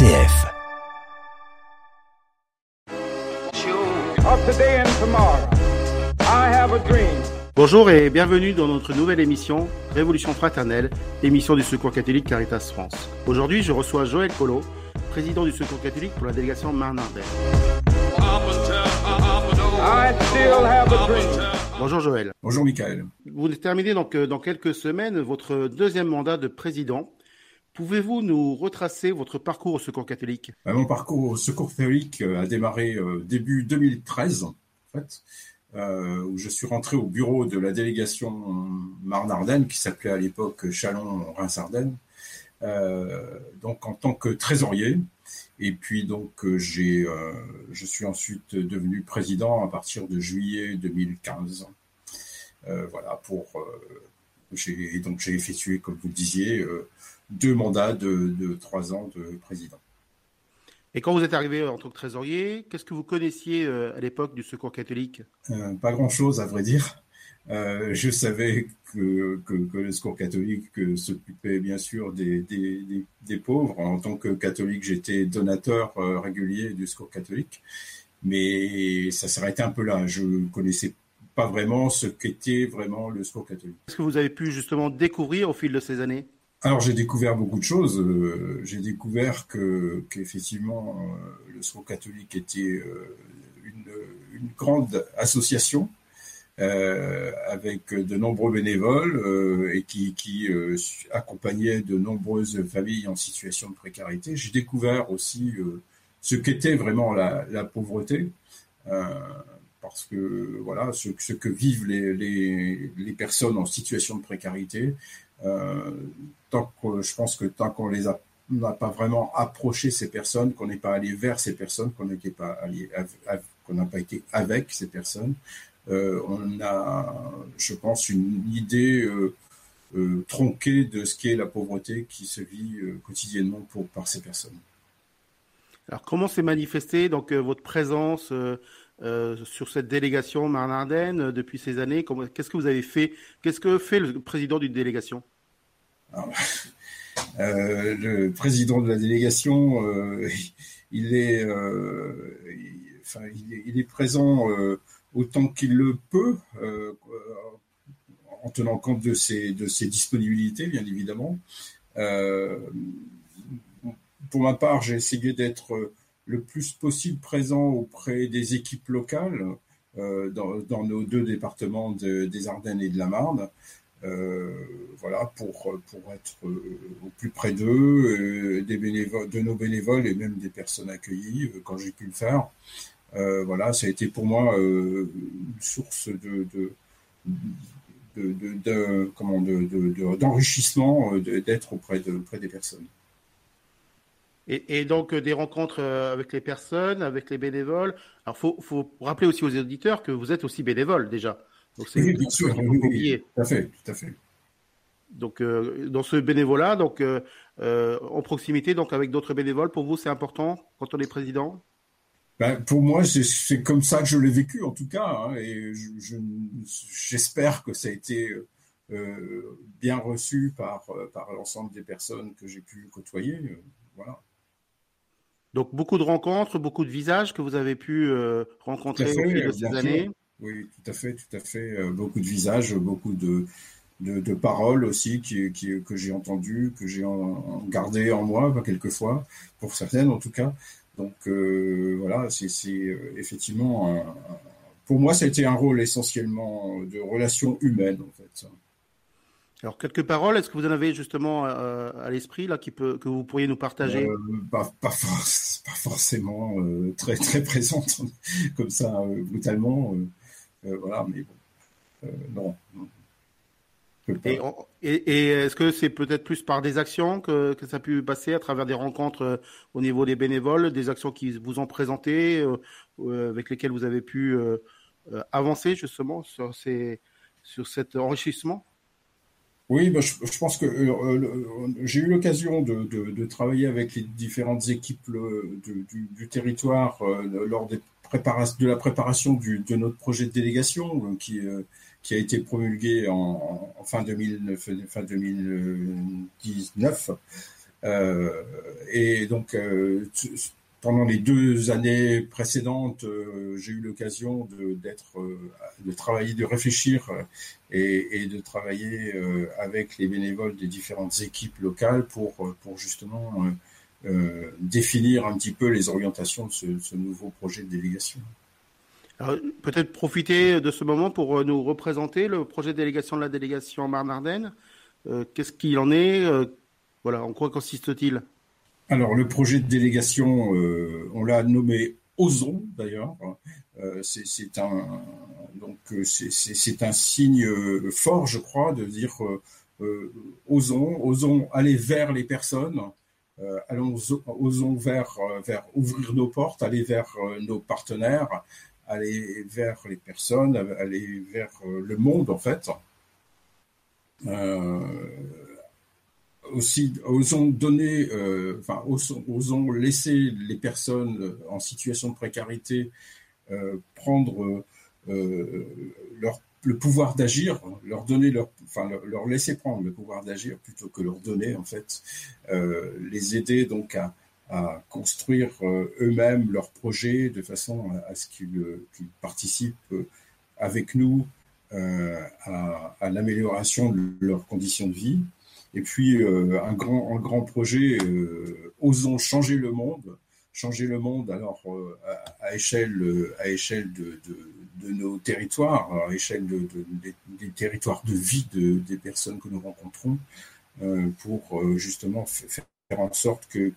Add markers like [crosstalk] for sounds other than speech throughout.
RCF. Bonjour et bienvenue dans notre nouvelle émission Révolution fraternelle, émission du Secours catholique Caritas France. Aujourd'hui, je reçois Joël Collot, président du Secours catholique pour la délégation Marne-Ardenne. Bonjour Joël. Bonjour Michael. Vous terminez donc euh, dans quelques semaines votre deuxième mandat de président. Pouvez-vous nous retracer votre parcours au Secours catholique? Bah, Mon parcours au Secours catholique euh, a démarré euh, début 2013, en fait, où je suis rentré au bureau de la délégation Marne-Ardenne, qui s'appelait à l'époque Chalon-Reims-Ardenne, donc en tant que trésorier. Et puis donc euh, j'ai, euh, je suis ensuite devenu président à partir de juillet 2015. Euh, voilà pour j'ai donc j'ai effectué comme vous le disiez deux mandats de, trois ans de président. Et quand vous êtes arrivé en tant que trésorier, qu'est-ce que vous connaissiez à l'époque du Secours catholique? Pas grand-chose, à vrai dire. Euh, je savais que, que, que, le secours catholique s'occupait bien sûr des, des, des, pauvres. En tant que catholique, j'étais donateur euh, régulier du secours catholique, mais ça s'arrêtait un peu là. Je connaissais pas vraiment ce qu'était vraiment le secours catholique. Est-ce que vous avez pu justement découvrir au fil de ces années? Alors j'ai découvert beaucoup de choses. Euh, j'ai découvert que qu'effectivement le secours catholique était une, une grande association euh, avec de nombreux bénévoles euh, et qui, qui euh, accompagnaient de nombreuses familles en situation de précarité. J'ai découvert aussi ce qu'était vraiment la, la pauvreté, parce que voilà ce, que vivent les, les, les, personnes en situation de précarité. tant que je pense que tant qu'on les a n'a pas vraiment approché ces personnes, qu'on n'est pas allé vers ces personnes, qu'on n'a pas été avec ces personnes, euh, on a, je pense, une idée euh, euh, tronquée de ce qu'est la pauvreté qui se vit quotidiennement par ces personnes. Alors, comment s'est manifestée donc votre présence sur cette délégation Marne-Ardenne depuis ces années Qu'est-ce que vous avez fait Qu'est-ce que fait le président d'une délégation? [laughs] Le président de la délégation, il, est, enfin, il, est, présent autant qu'il le peut, euh, en tenant compte de ses, disponibilités, bien évidemment. Euh, pour ma part, j'ai essayé d'être le plus possible présent auprès des équipes locales euh, dans, nos deux départements des Ardennes et de la Marne. Euh, voilà, pour, pour être au plus près d'eux, des bénévoles, de nos bénévoles et même des personnes accueillies quand j'ai pu le faire. Euh, voilà, ça a été pour moi euh, une source de, de, comment d'enrichissement euh, d'être auprès, auprès des personnes. Et, donc des rencontres avec les personnes, avec les bénévoles. Alors faut, faut rappeler aussi aux auditeurs que vous êtes aussi bénévole déjà. Donc c'est oui, bien sûr, oui, tout à fait, tout à fait. Donc dans ce bénévolat, donc en proximité, donc avec d'autres bénévoles, pour vous c'est important quand on est président? Ben, pour moi, c'est comme ça que je l'ai vécu, en tout cas, hein, et j'espère je, que ça a été euh, bien reçu par, par l'ensemble des personnes que j'ai pu côtoyer. Euh, voilà. Donc, beaucoup de rencontres, beaucoup de visages que vous avez pu euh, rencontrer au fil de ces années. Oui, tout à fait, tout à fait. beaucoup de visages, beaucoup de, de, paroles aussi qui, qui, que j'ai entendues, que j'ai gardées en moi, quelquefois, pour certaines en tout cas. Donc euh, voilà, c'est euh, effectivement, pour moi, ça a été un rôle essentiellement de relation humaine en fait. Alors quelques paroles, est-ce que vous en avez justement euh, à l'esprit là qui peut, que vous pourriez nous partager? Pas, pas, forcément très très [laughs] présente comme ça brutalement, voilà, mais bon, non. Et, est-ce que c'est peut-être plus par des actions que, ça a pu passer à travers des rencontres euh, au niveau des bénévoles, des actions qui vous ont présentées, euh, euh, avec lesquelles vous avez pu avancer justement sur, ces, sur cet enrichissement? Oui, bah, je, pense que j'ai eu l'occasion de, travailler avec les différentes équipes du, territoire lors de la préparation de notre projet de délégation qui, a été promulgué en, fin, 2009, fin 2019. et donc pendant les deux années précédentes, j'ai eu l'occasion de de travailler, de réfléchir et, et de travailler avec les bénévoles des différentes équipes locales pour justement euh, définir un petit peu les orientations de ce, nouveau projet de délégation. Peut-être profiter de ce moment pour euh, nous représenter le projet de délégation de la délégation Marne-Ardenne. Euh, qu'est-ce qu'il en est Voilà, en quoi consiste-t-il? Alors, le projet de délégation, on l'a nommé Osons d'ailleurs. c'est un donc c'est un signe fort, je crois, de dire osons, osons aller vers les personnes, euh, allons, osons vers, euh, vers ouvrir nos portes, aller vers euh, nos partenaires, aller vers les personnes, aller vers le monde en fait. Aussi, osons donner, enfin, osons, laisser les personnes en situation de précarité prendre leur le pouvoir d'agir, leur donner leur, enfin leur, laisser prendre le pouvoir d'agir plutôt que leur donner en fait, euh, les aider donc à, à construire euh, eux-mêmes leurs projets de façon à, ce qu'ils participent euh, avec nous euh, à l'amélioration de leurs conditions de vie. Et puis un grand un grand projet, osons changer le monde, changer le monde alors à, à échelle échelle de, nos territoires, à l'échelle de, des, territoires de vie de, des personnes que nous rencontrons, euh, pour euh, justement faire en sorte que,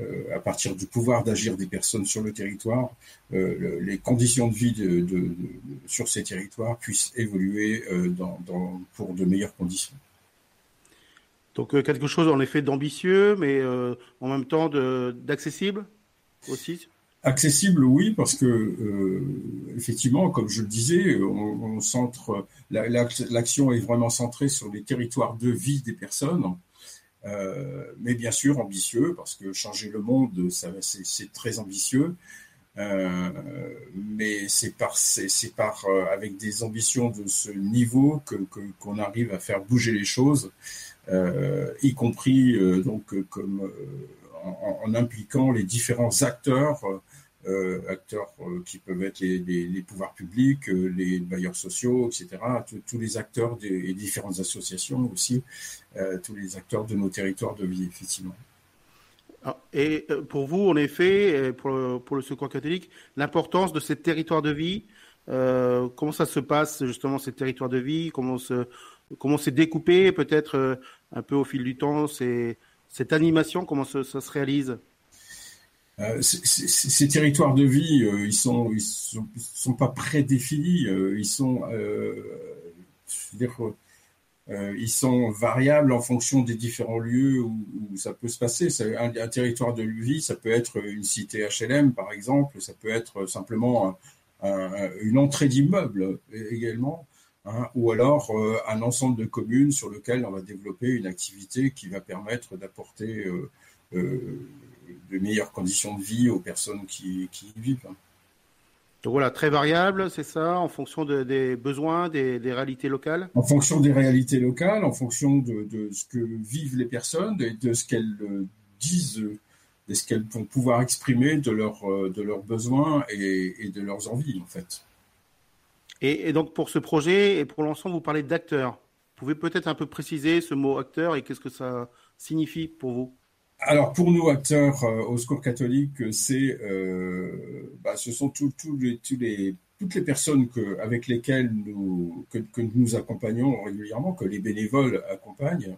euh, à partir du pouvoir d'agir des personnes sur le territoire, les conditions de vie sur ces territoires puissent évoluer pour de meilleures conditions. Donc quelque chose en effet d'ambitieux, mais en même temps d'accessible aussi? Accessible, oui, parce que euh, effectivement, comme je le disais, on, centre l'action est vraiment centrée sur les territoires de vie des personnes, euh, mais bien sûr ambitieux parce que changer le monde, c'est très ambitieux. Euh, mais c'est par, par avec des ambitions de ce niveau que qu'on arrive à faire bouger les choses, y compris donc comme en, impliquant les différents acteurs, euh, acteurs euh, qui peuvent être les, pouvoirs publics, euh, les bailleurs sociaux, etc., tous les acteurs des différentes associations aussi, tous les acteurs de nos territoires de vie, effectivement. Ah, et pour vous, en effet, pour le, pour le Secours catholique, l'importance de ces territoires de vie, comment ça se passe justement ces territoires de vie Comment se, comment c'est découpé peut-être un peu au fil du temps cette animation Comment ça se réalise? Euh, ces territoires de vie, euh, ils sont, sont, pas prédéfinis. Euh, ils sont, variables en fonction des différents lieux où, ça peut se passer. Un, territoire de vie, ça peut être une cité HLM, par exemple. Ça peut être simplement une entrée d'immeuble également. Hein, ou alors un ensemble de communes sur lequel on va développer une activité qui va permettre d'apporter de meilleures conditions de vie aux personnes qui, y vivent. Donc voilà, très variable, c'est ça, en fonction des besoins, des, réalités locales? En fonction des réalités locales, en fonction de, ce que vivent les personnes, et de ce qu'elles euh, disent, de ce qu'elles vont pouvoir exprimer de, leur, euh, de leurs besoins et, de leurs envies, en fait. Et, donc pour ce projet et pour l'ensemble, vous parlez d'acteurs. Vous pouvez peut-être un peu préciser ce mot acteur et qu'est-ce que ça signifie pour vous? Alors pour nous acteurs euh, au Secours catholique, c'est, euh, bah, ce sont les, toutes les personnes que, avec lesquelles nous, que, nous accompagnons régulièrement, que les bénévoles accompagnent,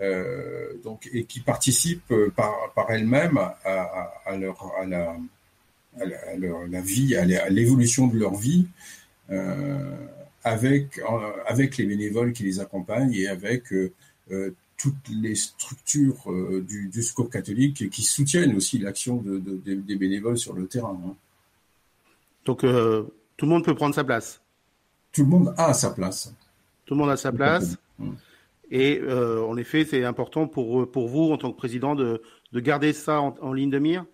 euh, donc et qui participent par, par elles-mêmes à, leur à la, à la, vie, à l'évolution de leur vie. Avec avec les bénévoles qui les accompagnent et avec toutes les structures euh, du, du secours catholique qui soutiennent aussi l'action de, des bénévoles sur le terrain. Hein. Donc euh, tout le monde peut prendre sa place. Tout le monde a sa place. Tout le monde a sa place. Et euh, en effet, c'est important pour, pour vous, en tant que président, de, de garder ça en, ligne de mire?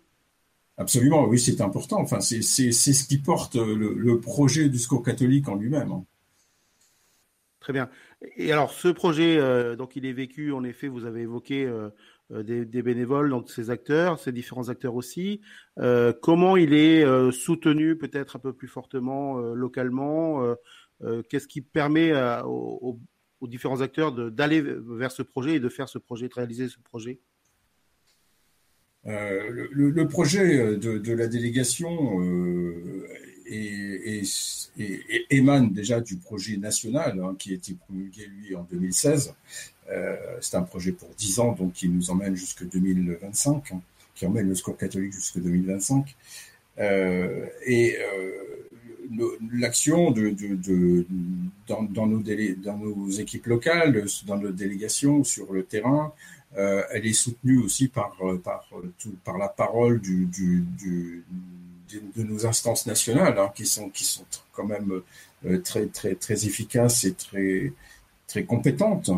Absolument, oui, c'est important. Enfin, c'est ce qui porte le, projet du secours catholique en lui-même. Hein. Très bien. Et alors, ce projet, euh, donc, il est vécu, en effet, vous avez évoqué euh, des, bénévoles, donc ces acteurs, ces différents acteurs aussi. comment il est soutenu peut-être un peu plus fortement localement Qu'est-ce qui permet aux, différents acteurs d'aller vers ce projet et de faire ce projet, de réaliser ce projet? Le, projet de, la délégation et, émane déjà du projet national hein, qui a été promulgué, lui, en 2016. Euh, c'est un projet pour 10 ans, donc qui nous emmène jusqu'en 2025, hein, qui emmène le score catholique jusqu'en 2025. Euh, et euh, l'action dans, nos dans nos équipes locales, dans nos délégations sur le terrain, elle est soutenue aussi par, par, par la parole de, nos instances nationales, hein, qui sont qui sont quand même euh, très très très efficaces et très très compétentes.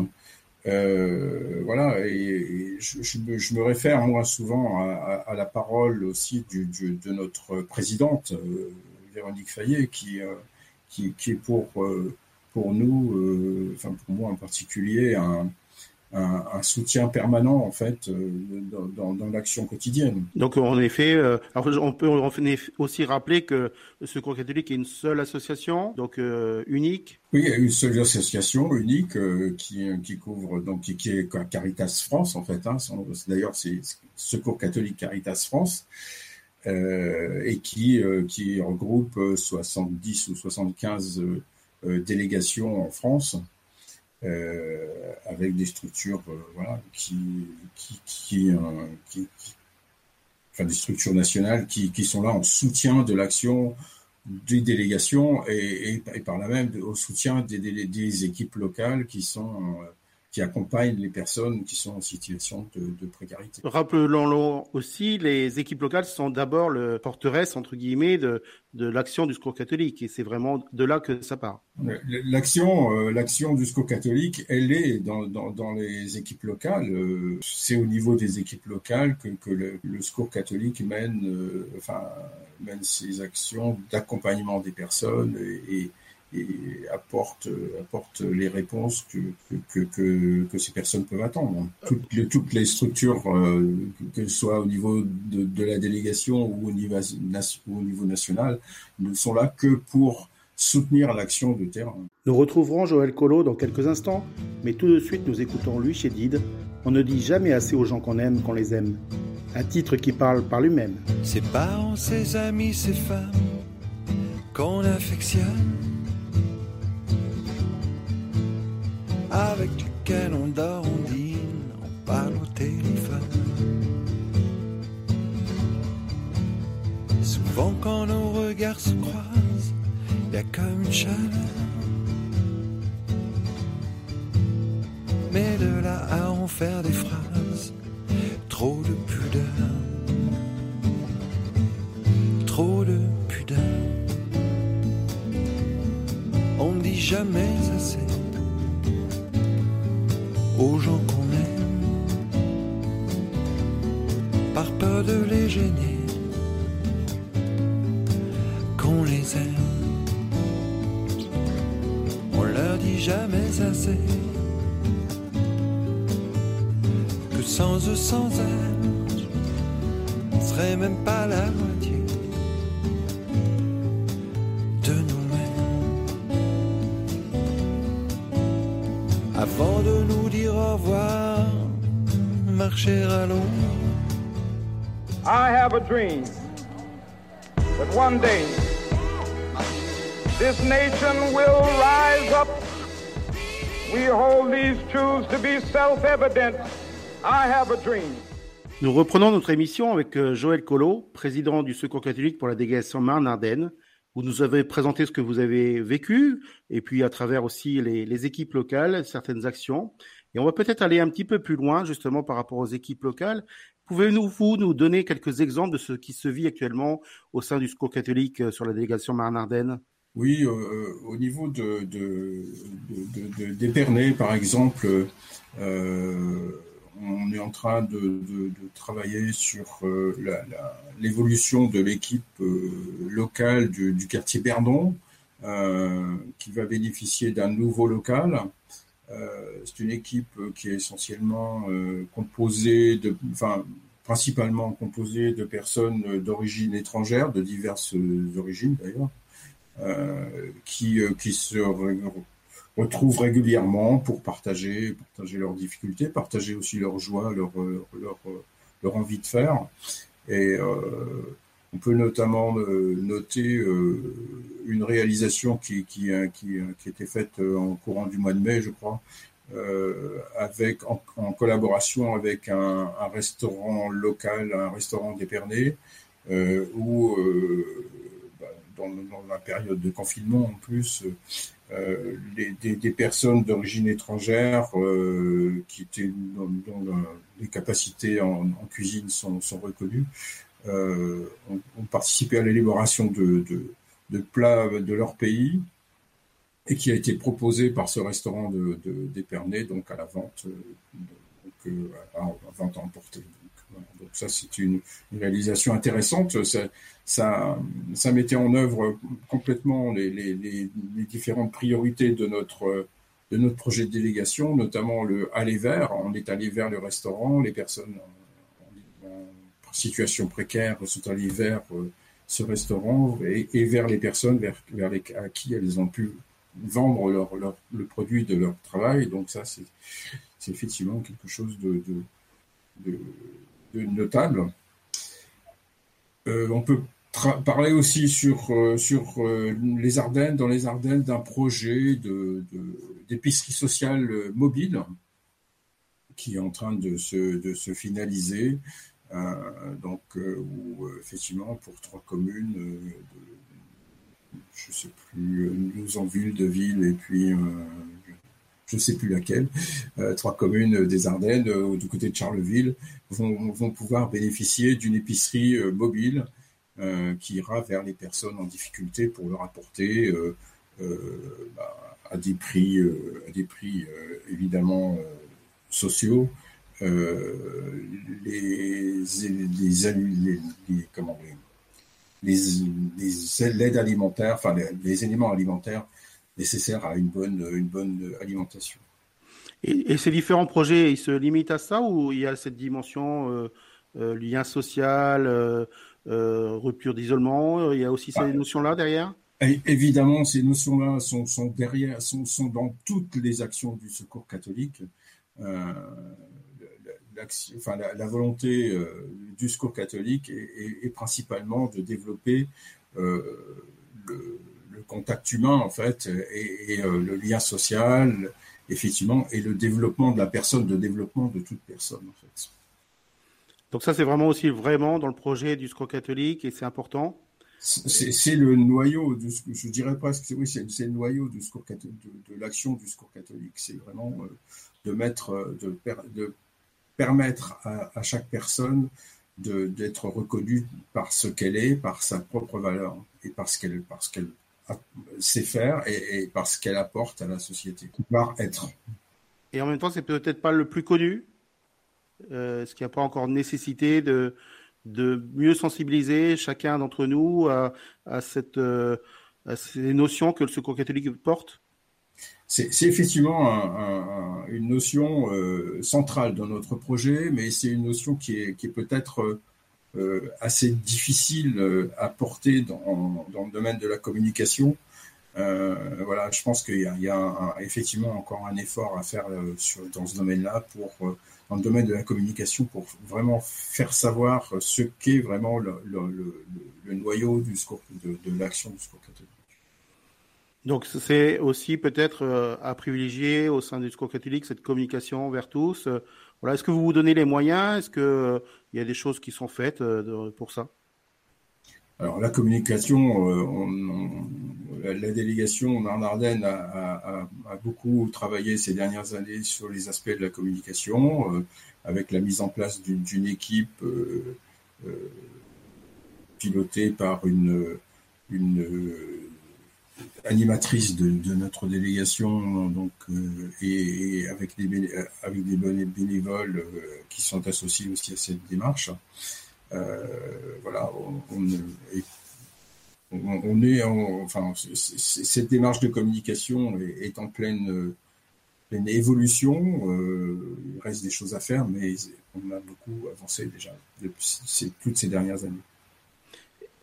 Euh, voilà, et, je, me, réfère moi souvent à, la parole aussi de notre présidente euh, Véronique Fayet, qui, qui, qui est pour pour nous, enfin pour moi en particulier, un, un, soutien permanent en fait euh, dans, dans, l'action quotidienne. Donc en effet, euh, on peut aussi rappeler que le Secours catholique est une seule association, donc euh, unique. Oui, une seule association unique qui, qui couvre donc qui, qui, est Caritas France en fait. Hein, D'ailleurs, c'est Secours catholique Caritas France. et qui, qui regroupe 70 ou 75 délégations en France. Euh, avec des structures euh, voilà, qui, qui, qui, euh, qui, enfin des structures nationales qui, qui sont là en soutien de l'action des délégations et, et, par là même au soutien des, des, des équipes locales qui sont qui accompagnent les personnes qui sont en situation de, précarité. Rappelons-le aussi, les équipes locales sont d'abord le porteresse, entre guillemets, de, de l'action du secours catholique. Et c'est vraiment de là que ça part. L'action, euh, l'action du secours catholique, elle est dans, dans, dans les équipes locales. Euh, c'est au niveau des équipes locales que, que le, le, secours catholique mène, euh, enfin, mène ses actions d'accompagnement des personnes et et apporte, apporte les réponses que, que, que, que ces personnes peuvent attendre. Toutes les, toutes les structures, euh, que ce soit au niveau de, de, la délégation ou au niveau, au niveau national, ne sont là que pour soutenir l'action de terrain. Nous retrouverons Joël Collot dans quelques instants, mais tout de suite nous écoutons lui chez Did. On ne dit jamais assez aux gens qu'on aime qu'on les aime. Un titre qui parle par lui-même. Ses parents, ses amis, ses femmes qu'on affectionne avec lequel on dort, on dîne, on parle au téléphone. Souvent quand nos regards se croisent, y a comme une chaleur. Mais de là à en faire des phrases, trop de pudeur. Trop de pudeur. On dit jamais que sans eux, sans elles, on serait même pas la moitié. avant de nous dire au revoir, marcher à l'ombre. I have a dream that one day this nation will rise up. Nous reprenons notre émission avec euh, Joël Collot, président du Secours catholique pour la délégation Marne-Ardenne. Vous nous avez présenté ce que vous avez vécu, et puis à travers aussi les, équipes locales, certaines actions. Et on va peut-être aller un petit peu plus loin, justement, par rapport aux équipes locales. Pouvez-vous vous, nous donner quelques exemples de ce qui se vit actuellement au sein du SCO catholique euh, sur la délégation Marne-Ardenne? Oui, euh, euh, au niveau de, par exemple, on est en train de, travailler sur euh, l'évolution de l'équipe euh, locale du, quartier Berdon, euh, qui va bénéficier d'un nouveau local. c'est une équipe qui est essentiellement composée de, enfin, principalement composée de personnes d'origine étrangère, de diverses origines d'ailleurs, qui, qui se retrouvent régulièrement pour partager, partager leurs difficultés, partager aussi leur joie, leur, leur, leur envie de faire. Et euh, on peut notamment euh, noter euh, une réalisation qui, qui, qui, était faite en courant du mois de mai, je crois, avec, en, collaboration avec un, restaurant local, un restaurant d'Épernay, où dans, la période de confinement en plus, euh, les, des, personnes d'origine étrangère euh, qui étaient dont, les capacités en, cuisine sont, reconnues euh, ont, participé à l'élaboration de, plats de leur pays et qui a été proposé par ce restaurant d'Épernay de, donc à la vente vente à emporter. Ça, c'est une, réalisation intéressante. Ça, ça, mettait en œuvre complètement les, différentes priorités de notre, de notre projet de délégation, notamment le aller vers. On est allé vers le restaurant, les personnes en, situation précaire sont allées vers euh, ce restaurant et, vers les personnes vers, vers les, à qui elles ont pu vendre leur, leur, le produit de leur travail. Donc ça, c'est effectivement quelque chose de notable. Euh, on peut parler aussi sur, euh, sur euh, les Ardennes, dans les Ardennes, d'un projet d'épicerie sociale mobile qui est en train de se, finaliser. donc, effectivement, pour trois communes, je ne sais plus, nous en ville, de ville, et puis je ne sais plus laquelle, euh, trois communes des Ardennes, euh, du côté de Charleville, vont, pouvoir bénéficier d'une épicerie euh, mobile qui ira vers les personnes en difficulté pour leur apporter bah, à des prix, à des prix évidemment sociaux. Les, les, les, comment les, les, l'aide alimentaire, enfin les, éléments alimentaires nécessaire à une bonne, une bonne alimentation. Et, ces différents projets, ils se limitent à ça ou il y a cette dimension euh, euh, lien social, euh, rupture d'isolement Il y a aussi ces notions-là derrière? Évidemment, ces notions-là sont, sont, derrière, sont, sont, dans toutes les actions du Secours catholique. Enfin, la, la, volonté du Secours catholique est, est, principalement de développer le, le contact humain en fait et, euh, le lien social effectivement et le développement de la personne, le développement de toute personne en fait. Donc ça c'est vraiment aussi vraiment dans le projet du secours catholique et c'est important? C'est le noyau de ce que je dirais presque oui c'est le noyau du secours de, de l'action du secours catholique c'est vraiment euh, de mettre euh, de, de permettre à, à chaque personne d'être reconnue par ce qu'elle est, par sa propre valeur et parce qu'elle parce qu'elle sait faire et, parce qu'elle apporte à la société, pouvoir être. Et en même temps, c'est peut-être pas le plus connu. Euh, Est-ce qu'il n'y a pas encore nécessité de, de mieux sensibiliser chacun d'entre nous à, à, cette, euh, à ces notions que le Secours catholique porte c'est effectivement un, un, une notion euh, centrale dans notre projet, mais c'est une notion qui est, qui est peut-être euh, assez difficile euh, à porter dans, dans, le domaine de la communication. Euh, voilà, je pense qu'il y a, effectivement encore un effort à faire euh, sur, dans ce domaine-là pour dans le domaine de la communication pour vraiment faire savoir ce qu'est vraiment le, le, noyau de, l'action du scope catholique. Donc c'est aussi peut-être à privilégier au sein du discours catholique cette communication vers tous, voilà, est-ce que vous vous donnez les moyens? Est-ce qu'il euh, y a des choses qui sont faites euh, pour ça? Alors la communication, euh, la délégation en Ardennes a, beaucoup travaillé ces dernières années sur les aspects de la communication, avec la mise en place d'une équipe pilotée par une animatrice de, notre délégation, donc euh, et, avec des avec des bénévoles euh, qui sont associés aussi à cette démarche. Euh, voilà, on, est en, enfin cette démarche de communication est, en pleine évolution. il reste des choses à faire, mais on a beaucoup avancé déjà depuis toutes ces dernières années.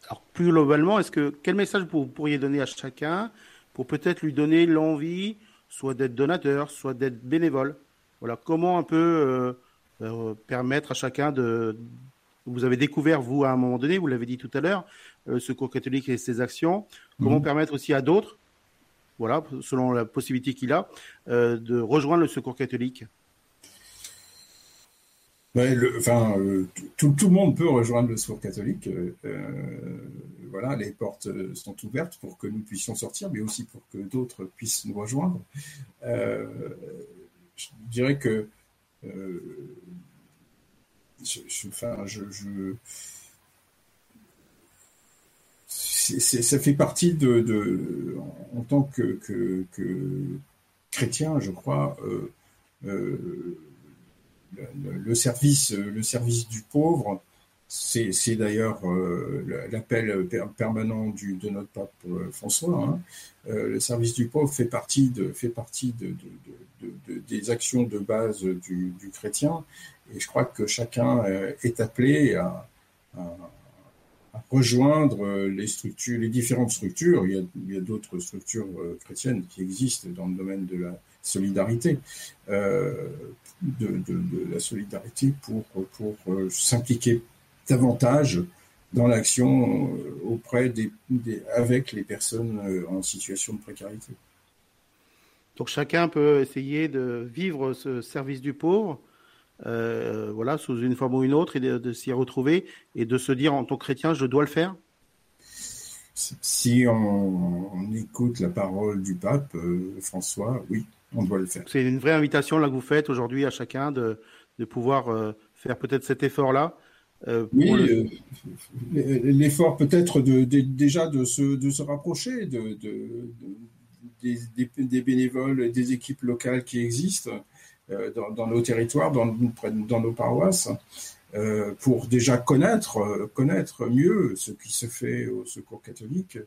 Alors plus globalement, est-ce que quel message vous pourriez donner à chacun pour peut-être lui donner l'envie, soit d'être donateur, soit d'être bénévole? Voilà, comment un peu permettre à chacun de vous avez découvert, vous, à un moment donné, vous l'avez dit tout à l'heure, le euh, Secours catholique et ses actions. Comment mhm. permettre aussi à d'autres, voilà, selon la possibilité qu'il a, euh, de rejoindre le Secours catholique? Enfin, euh, tout, le monde peut rejoindre le Secours catholique. voilà, les portes sont ouvertes pour que nous puissions sortir, mais aussi pour que d'autres puissent nous rejoindre. je dirais que enfin, ça fait partie de, en tant que, chrétien, je crois, euh, euh, le, service, le service du pauvre, c'est d'ailleurs euh, l'appel permanent de notre pape François. Hein. le service du pauvre fait partie, des actions de base du, chrétien et je crois que chacun euh, est appelé à, rejoindre euh, les différentes structures. Il y a, d'autres structures euh, chrétiennes qui existent dans le domaine de la solidarité, de, la solidarité pour, pour s'impliquer davantage dans l'action auprès des, avec les personnes en situation de précarité. Donc chacun peut essayer de vivre ce service du pauvre euh, voilà, sous une forme ou une autre, et de, s'y retrouver et de se dire en tant que chrétien, je dois le faire Si on, écoute la parole du pape euh, François, oui, on doit le faire. C'est une vraie invitation là que vous faites aujourd'hui à chacun de, de pouvoir euh, faire peut-être cet effort-là. oui, l'effort peut-être de, déjà de se, de se rapprocher de, des, des, des, bénévoles, des équipes locales qui existent. Euh, dans, nos territoires, dans, dans nos paroisses, euh, pour déjà connaître, euh, connaître mieux ce qui se fait au Secours catholique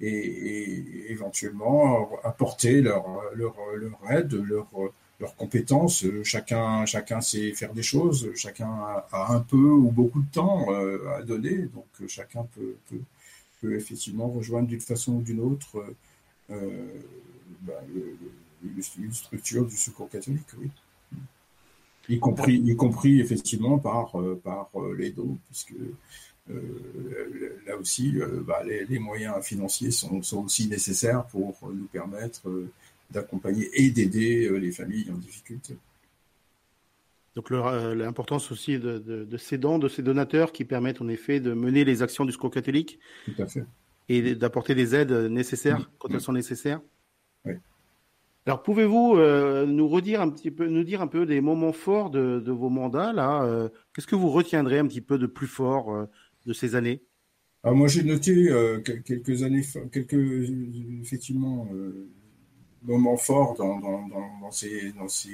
et, éventuellement apporter leur, leur, leur aide, leur, leurs compétences. Chacun, chacun sait faire des choses, chacun a, un peu ou beaucoup de temps à donner, donc chacun peut, peut, effectivement rejoindre d'une façon ou d'une autre bah, une structure du secours catholique. Y compris, y compris effectivement par, euh, par euh, les dons, puisque euh, là aussi, bah, les, moyens financiers sont, sont, aussi nécessaires pour nous permettre d'accompagner et d'aider les familles en difficulté. Donc l'importance aussi de, de, ces dons, de ces donateurs qui permettent en effet de mener les actions du secours catholique. Tout à fait. Et d'apporter des aides nécessaires quand elles sont nécessaires. Oui. Alors, pouvez-vous euh, nous redire un petit peu, nous dire un peu des moments forts de, vos mandats là euh, Qu'est-ce que vous retiendrez un petit peu de plus fort euh, de ces années Alors, moi, j'ai noté quelques années, quelques effectivement moments forts dans, ces, dans, ces,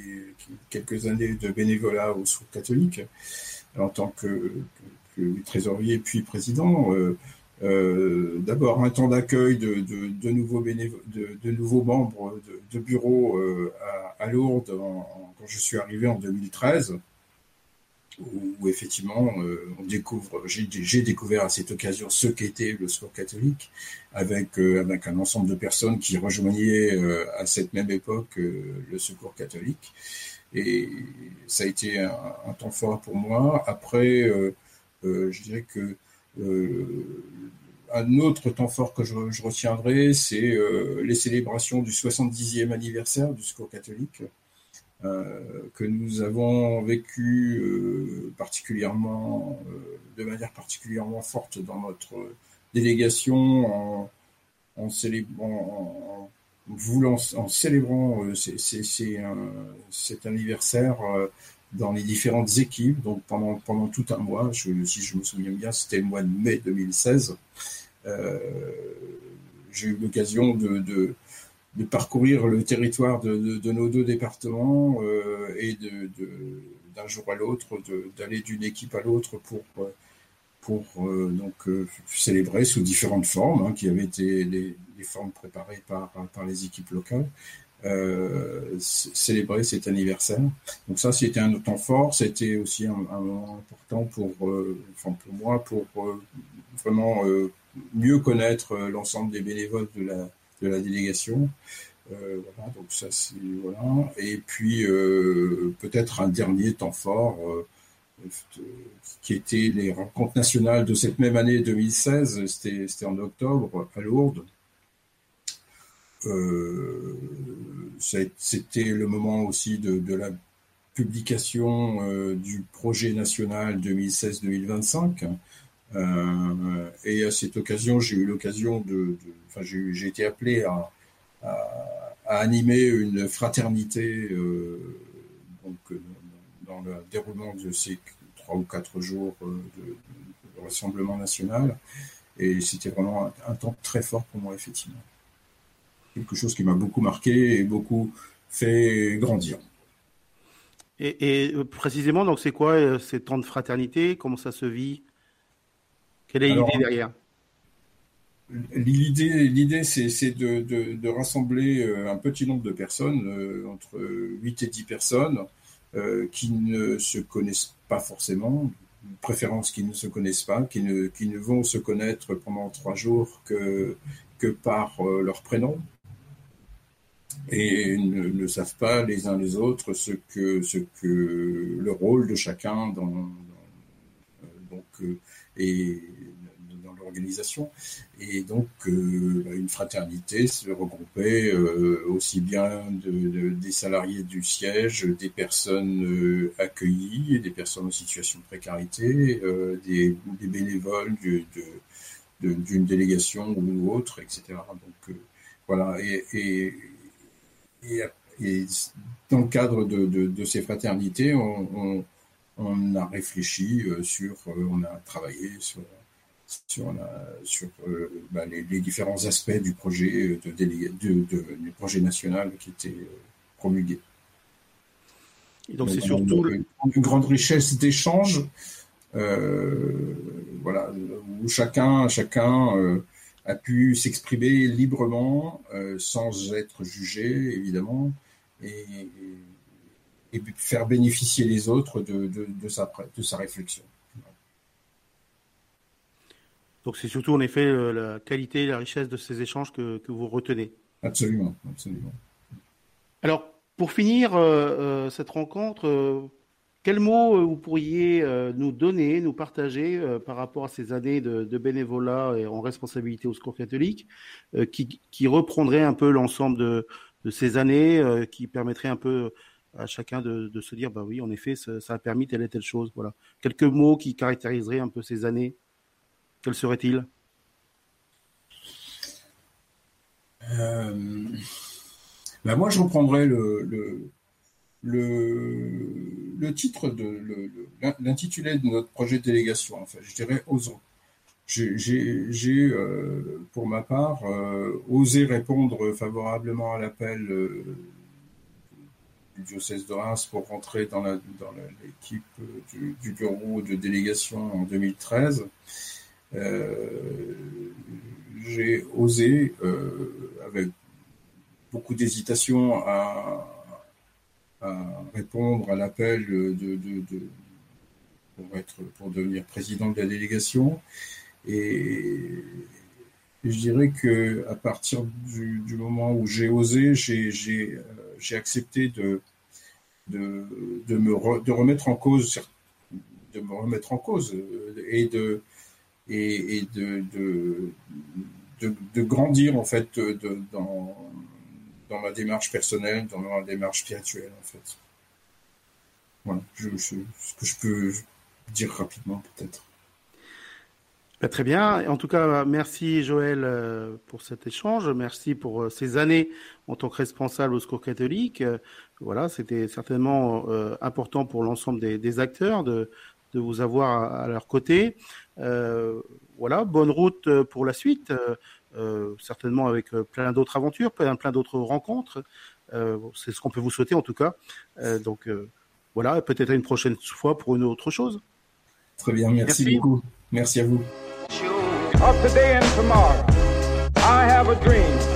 quelques années de bénévolat au Secours catholique en tant que, trésorier puis président. Euh, d'abord un temps d'accueil de, de, nouveaux, de, nouveaux membres de, bureau euh, à, Lourdes quand je suis arrivé en 2013, où, effectivement euh, on découvre, j'ai découvert à cette occasion ce qu'était le sport catholique, avec, avec un ensemble de personnes qui rejoignaient à cette même époque le secours catholique. Et ça a été un, un temps fort pour moi. Après, je dirais que euh, un autre temps fort que je, retiendrai, c'est euh, les célébrations du 70e anniversaire du Secours catholique, euh, que nous avons vécu particulièrement, de manière particulièrement forte dans notre délégation, en, célébrant, voulant, en célébrant cet anniversaire dans les différentes équipes, donc pendant, pendant tout un mois, si je me souviens bien, c'était le mois de mai 2016. Euh, j'ai eu l'occasion de, de, parcourir le territoire de, de nos deux départements euh, et de, d'un jour à l'autre, d'aller d'une équipe à l'autre pour, pour euh, donc, célébrer sous différentes formes, hein, qui avaient été les, les, formes préparées par, par les équipes locales. célébrer cet anniversaire. Donc ça, c'était un temps fort. C'était aussi un, moment important pour, enfin pour moi, pour vraiment mieux connaître l'ensemble des bénévoles de la, de la délégation. Euh, donc. Et puis euh, peut-être un dernier temps fort euh, qui était les rencontres nationales de cette même année 2016. C'était en octobre à Lourdes. c'était le moment aussi de la publication du projet national 2016-2025. Euh, et à cette occasion, j'ai eu l'occasion de, enfin, j'ai été appelé à, animer une fraternité euh, euh, dans le déroulement de ces trois ou quatre jours de, rassemblement national. Et c'était vraiment un, temps très fort pour moi, effectivement. Quelque chose qui m'a beaucoup marqué et beaucoup fait grandir. Et, et précisément, donc c'est quoi ces temps de fraternité? Comment ça se vit? Quelle est l'idée derrière? L'idée, l'idée, c'est de, de, rassembler euh, un petit nombre de personnes, euh, entre 8 et 10 personnes, euh, qui ne se connaissent pas forcément, préférence qui ne se connaissent pas, qui ne, qui ne vont se connaître pendant trois jours que, que par leur prénom, et ne, ne, savent pas les uns les autres ce que, ce que le rôle de chacun dans, dans donc, et Et donc, euh, une fraternité se regroupait euh, aussi bien de, des salariés du siège, des personnes euh, accueillies, des personnes en situation de précarité, des, bénévoles d'une délégation ou autre, etc. Donc, voilà. Et, dans le cadre de, ces fraternités, on, a réfléchi sur, on a travaillé sur, sur, sur euh, bah, les, différents aspects du projet de, du projet national qui était promulgué. donc c'est surtout une, grande richesse d'échanges, voilà, où chacun, chacun a pu s'exprimer librement, sans être jugé évidemment, et, et faire bénéficier les autres de, de, sa, de sa réflexion. Donc c'est surtout en effet la qualité et la richesse de ces échanges que, que vous retenez. Absolument, absolument. Alors pour finir euh, euh, cette rencontre, euh, quels mots vous pourriez nous donner, nous partager par rapport à ces années de, bénévolat et en responsabilité au Secours catholique, qui, qui reprendraient un peu l'ensemble de, de, ces années, qui permettraient un peu à chacun de, se dire bah oui en effet ça, a permis telle et telle chose voilà quelques mots qui caractériseraient un peu ces années quels seraient-ils euh, bah, moi je reprendrais le, le, le, titre l'intitulé de notre projet de délégation je dirais osons j'ai euh, pour ma part euh, osé répondre favorablement à l'appel du diocèse de Reims pour rentrer dans l'équipe du, bureau de délégation en 2013, euh, j'ai osé, euh, avec beaucoup d'hésitation, à, répondre à l'appel pour, être, pour devenir président de la délégation. Et, je dirais que à partir du, moment où j'ai osé, j'ai j'ai accepté de, me remettre en cause de me remettre en cause et de et, de, de, de, grandir en fait dans, dans ma démarche personnelle, dans ma démarche spirituelle en fait. Voilà, ce que je peux dire rapidement peut-être. Bah, très bien. En tout cas, merci Joël euh, pour cet échange. Merci pour euh, ces années en tant que responsable au Secours catholique. Euh, voilà, c'était certainement important pour l'ensemble des, acteurs de, de vous avoir à, leur côté. voilà, bonne route pour la suite, certainement avec plein d'autres aventures, plein, plein d'autres rencontres. C'est ce qu'on peut vous souhaiter en tout cas. donc voilà, peut-être une prochaine fois pour une autre chose. Très bien, merci. beaucoup. Merci à vous. of today and tomorrow. I have a dream